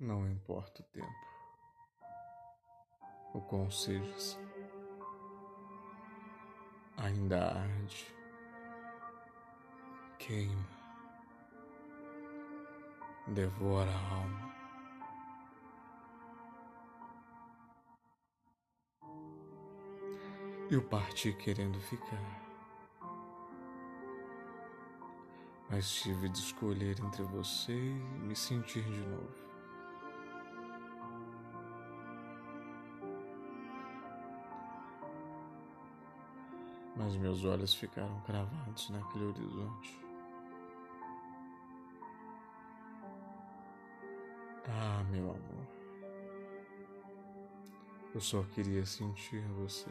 Não importa o tempo, o qual sejas, ainda arde, queima, devora a alma. Eu parti querendo ficar. mas tive de escolher entre você e me sentir de novo. Mas meus olhos ficaram cravados naquele horizonte. Ah, meu amor, eu só queria sentir você.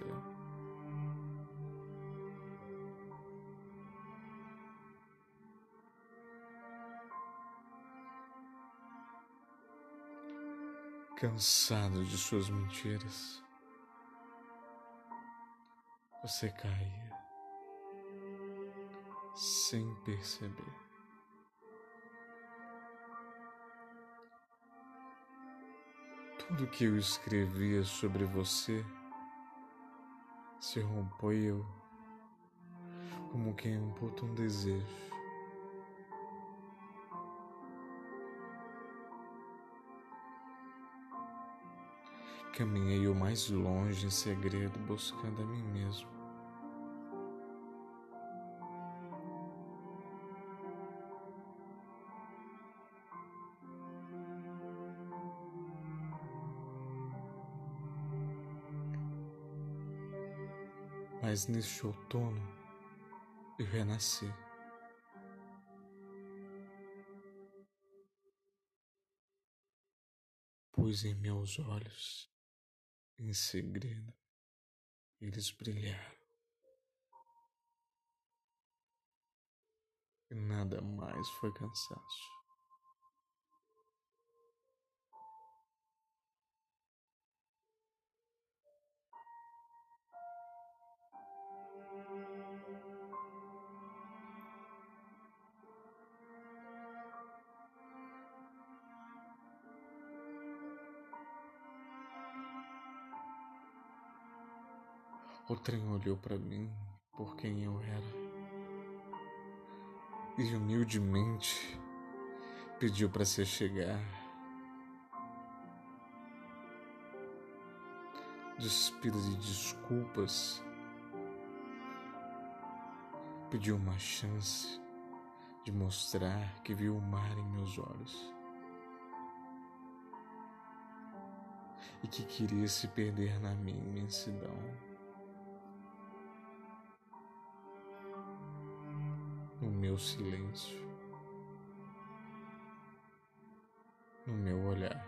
cansado de suas mentiras. Você caía sem perceber. Tudo que eu escrevia sobre você se rompeu como quem imputa um desejo. Caminhei o mais longe em segredo buscando a mim mesmo. Mas neste outono eu renasci. Pus em meus olhos em segredo, eles brilharam. E nada mais foi cansaço. O trem olhou para mim por quem eu era e humildemente pediu para se chegar. Despido de desculpas, pediu uma chance de mostrar que viu o mar em meus olhos e que queria se perder na minha imensidão. Meu silêncio, no meu olhar.